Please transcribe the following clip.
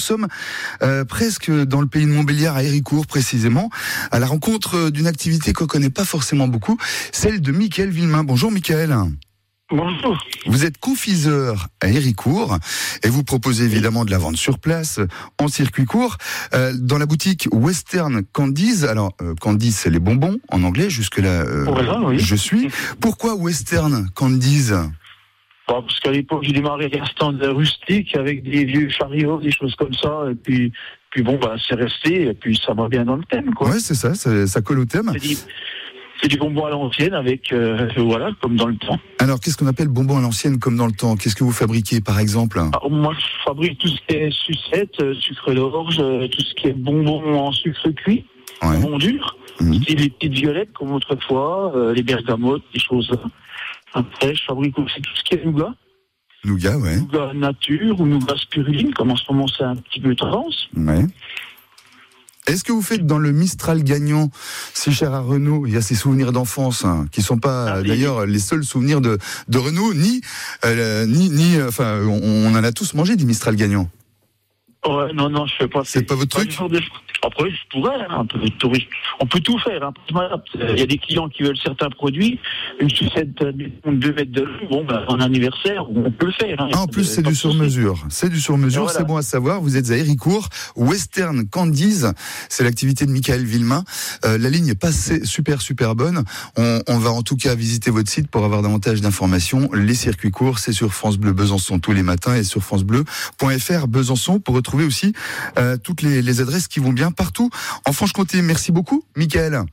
sommes euh, presque dans le pays de Montbéliard, à Héricourt précisément, à la rencontre d'une activité qu'on connaît pas forcément beaucoup, celle de Michael Villemain. Bonjour Michael. Bonjour. Vous êtes confiseur à Héricourt et vous proposez évidemment de la vente sur place en circuit court euh, dans la boutique Western Candies. Alors euh, Candies c'est les bonbons en anglais jusque là Voilà, oui. je suis. Pourquoi Western Candies? Parce qu'à l'époque, j'ai démarré stand rustique avec des vieux chariots, des choses comme ça. Et puis, puis bon, bah, c'est resté. Et puis, ça va bien dans le thème, quoi. Ouais c'est ça, ça, ça colle au thème. C'est du, bonbon à l'ancienne avec, euh, voilà, comme dans le temps. Alors qu'est-ce qu'on appelle bonbon à l'ancienne comme dans le temps? Qu'est-ce que vous fabriquez par exemple? Alors, moi, je fabrique tout ce qui est sucette, euh, sucre d'orge, euh, tout ce qui est bonbon en sucre cuit, Ouais. bonbon dur. Et les petites violettes comme autrefois, les bergamotes, des choses. Après, je fabrique aussi tout ce qui est nougat. Nougat, ouais. nougat nature ou nougat spiruline, comme en ce moment c'est un petit peu tendance. Ouais. Est-ce que vous faites dans le Mistral gagnant, si cher à Renault, il y a ces souvenirs d'enfance hein, qui sont pas Ah d'ailleurs les seuls souvenirs de, de Renault, ni euh, ni ni enfin on, on en a tous mangé du Mistral gagnant. Ouais, non, non, je fais pas. C'est pas votre truc de- Après, je pourrais, hein, un peu de tourisme. On peut tout faire. hein. Il y a des clients qui veulent certains produits, une sucette de 2 mètres de long, bon, ben, en anniversaire, on peut le faire. hein. Ah, en plus, c'est du sur-mesure. C'est du sur-mesure, Voilà. c'est bon à savoir. Vous êtes à Héricourt, Western Candies. C'est l'activité de Michael Villemain. Euh, la ligne est pas super, super bonne. On, on va en tout cas visiter votre site pour avoir davantage d'informations. Les circuits courts, c'est sur France Bleu Besançon tous les matins et sur francebleu.fr Besançon pour retrouver aussi euh, toutes les, les adresses qui vont partout en Franche-Comté. Merci beaucoup, Michael.